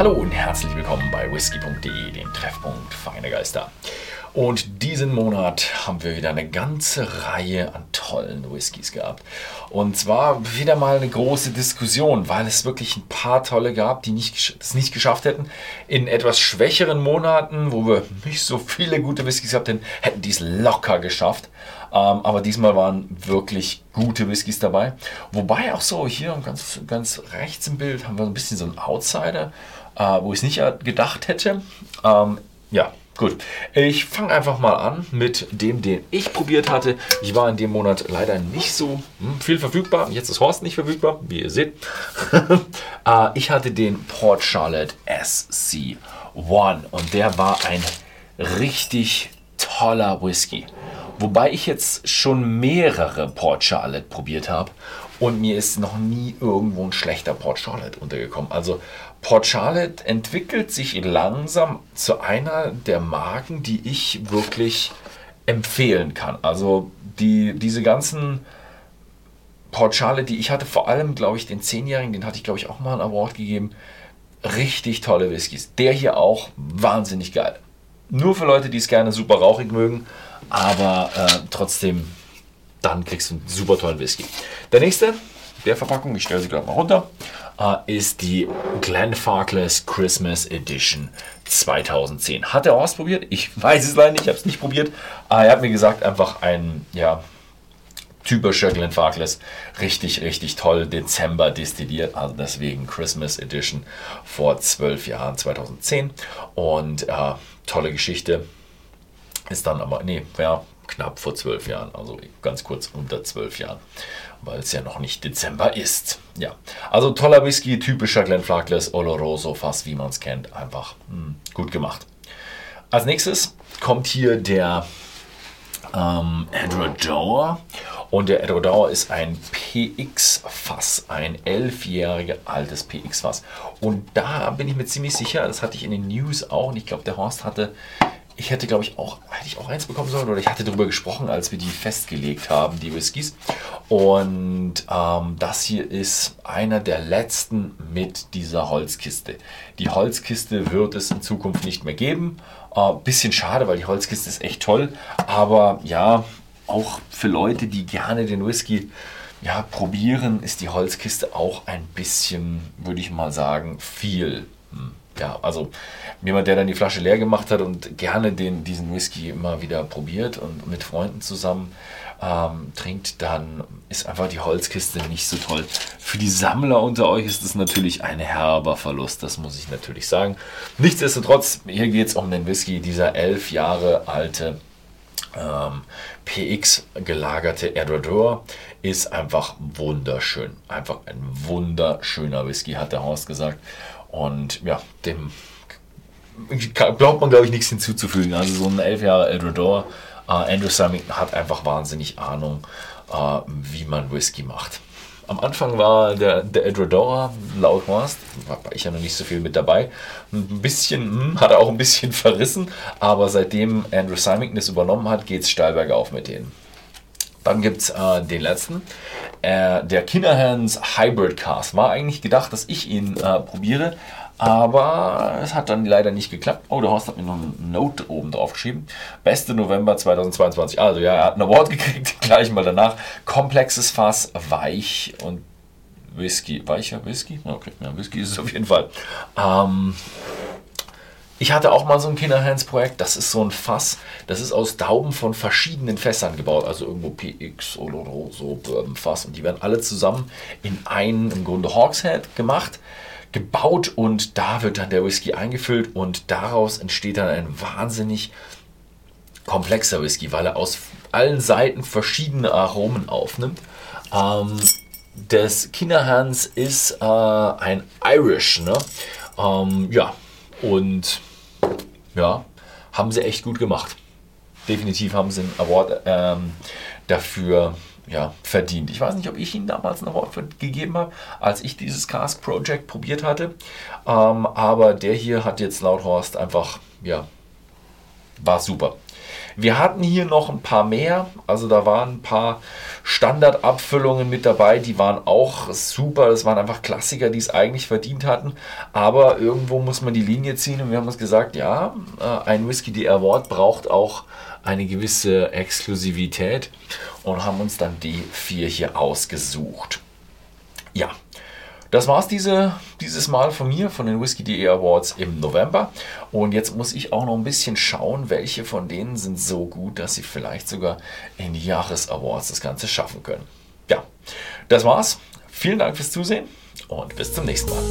Hallo und herzlich willkommen bei whisky.de, dem Treffpunkt Feine Geister. Und diesen Monat haben wir wieder eine ganze Reihe an tollen Whiskys gehabt. Und zwar wieder mal eine große Diskussion, weil es wirklich ein paar tolle gab, die nicht, es nicht geschafft hätten. In etwas schwächeren Monaten, wo wir nicht so viele gute Whiskys gehabt hätten, hätten die es locker geschafft. Ähm, aber diesmal waren wirklich gute Whiskys dabei. Wobei auch so hier ganz, ganz rechts im Bild haben wir ein bisschen so einen Outsider äh, wo ich es nicht gedacht hätte. Ähm, ja, Gut, ich fange einfach mal an mit dem, den ich probiert hatte. Ich war in dem Monat leider nicht so hm, viel verfügbar. Jetzt ist Horst nicht verfügbar, wie ihr seht. äh, ich hatte den Port Charlotte SC1 und der war ein richtig toller Whisky. Wobei ich jetzt schon mehrere Port Charlotte probiert habe und mir ist noch nie irgendwo ein schlechter Port Charlotte untergekommen. Also Port Charlotte entwickelt sich langsam zu einer der Marken, die ich wirklich empfehlen kann. Also die, diese ganzen Port Charlotte, die ich hatte, vor allem, glaube ich, den 10-Jährigen, den hatte ich, glaube ich, auch mal einen Award gegeben. Richtig tolle Whiskys. Der hier auch wahnsinnig geil. Nur für Leute, die es gerne super rauchig mögen, aber äh, trotzdem, dann kriegst du einen super tollen Whisky. Der nächste, der Verpackung, ich stelle sie gerade mal runter, äh, ist die Glenfarclas Christmas Edition 2010. Hat er ausprobiert? Ich weiß es leider nicht, ich habe es nicht probiert. Äh, er hat mir gesagt, einfach ein, ja, typischer Glenfarclas. Richtig, richtig toll. Dezember destilliert, also deswegen Christmas Edition vor zwölf Jahren, 2010. Und äh, tolle Geschichte. Ist dann aber, nee, ja, knapp vor zwölf Jahren, also ganz kurz unter zwölf Jahren, weil es ja noch nicht Dezember ist. Ja, also toller Whisky, typischer Glenfarclas Oloroso, fast wie man es kennt, einfach mh, hm, gut gemacht. Als nächstes kommt hier der ähm, Edward und der Edward ist ein PX-Fass, ein elfjähriges altes PX-Fass. Und da bin ich mir ziemlich sicher, das hatte ich in den News auch, und ich glaube, der Horst hatte ich hätte, glaube ich, auch, hätte ich auch eins bekommen sollen oder ich hatte darüber gesprochen, als wir die festgelegt haben, die Whiskys. Und ähm, das hier ist einer der letzten mit dieser Holzkiste. Die Holzkiste wird es in Zukunft nicht mehr geben. Äh, bisschen schade, weil die Holzkiste ist echt toll. Aber ja, auch für Leute, die gerne den Whisky ja, probieren, ist die Holzkiste auch ein bisschen, würde ich mal sagen, viel. Hm ja, also jemand, der dann die Flasche leer gemacht hat und gerne den, diesen Whisky immer wieder probiert und mit Freunden zusammen ähm, trinkt, dann ist einfach die Holzkiste nicht so toll. Für die Sammler unter euch ist es natürlich ein herber Verlust, das muss ich natürlich sagen. Nichtsdestotrotz, hier geht es um den Whisky, dieser elf Jahre alte ähm, PX gelagerte Erdodor ist einfach wunderschön. Einfach ein wunderschöner Whisky, hat der Horst gesagt. Und ja, dem glaubt man, glaube ich, nichts hinzuzufügen. Also so ein elf Jahre Eldrador, äh, Andrew Simon hat einfach wahnsinnig Ahnung, äh, wie man Whisky macht. Am Anfang war der, der Eldrador laut Horst, war ich ja noch nicht so viel mit dabei, ein bisschen, hm, hat er auch ein bisschen verrissen, aber seitdem Andrew Simon das übernommen hat, geht es steil bergauf mit denen. Dann gibt es äh, den letzten. Äh, der Kinderhands Hybrid Cast. War eigentlich gedacht, dass ich ihn äh, probiere, aber es hat dann leider nicht geklappt. Oh, der Horst hat mir noch eine Note oben drauf geschrieben. Beste November 2022. Also ja, er hat ein Award gekriegt, gleich mal danach. Komplexes Fass, weich und Whisky. Weicher Whisky? Okay, ja, Whisky ist es auf jeden Fall. Ähm, ich hatte auch mal so ein Kinderhands-Projekt, das ist so ein Fass, das ist aus Dauben von verschiedenen Fässern gebaut, also irgendwo PX oder so Bourbon-Fass und die werden alle zusammen in einen, im Grunde Hawkshead gemacht, gebaut und da wird dann der Whisky eingefüllt und daraus entsteht dann ein wahnsinnig komplexer Whisky, weil er aus allen Seiten verschiedene Aromen aufnimmt. Ähm, das Kinderhands ist äh, ein Irish, ne? Ähm, ja, und ja, haben sie echt gut gemacht. Definitiv haben sie einen Award ähm, dafür ja, verdient. Ich weiß nicht, ob ich ihnen damals einen Award gegeben habe, als ich dieses Cask Project probiert hatte. Ähm, aber der hier hat jetzt laut Horst einfach, ja, war super. Wir hatten hier noch ein paar mehr, also da waren ein paar Standardabfüllungen mit dabei, die waren auch super, das waren einfach Klassiker, die es eigentlich verdient hatten, aber irgendwo muss man die Linie ziehen. Und wir haben uns gesagt, ja, äh, ein Whisky The Award braucht auch eine gewisse Exklusivität. Und haben uns dann die vier hier ausgesucht. Ja, das war's diese, dieses Mal von mir, von den Whisky.de Awards im November. Und jetzt muss ich auch noch ein bisschen schauen, welche von denen sind so gut, dass sie vielleicht sogar in die Jahresawards das Ganze schaffen können. Ja, das war's. Vielen Dank fürs Zusehen und bis zum nächsten Mal.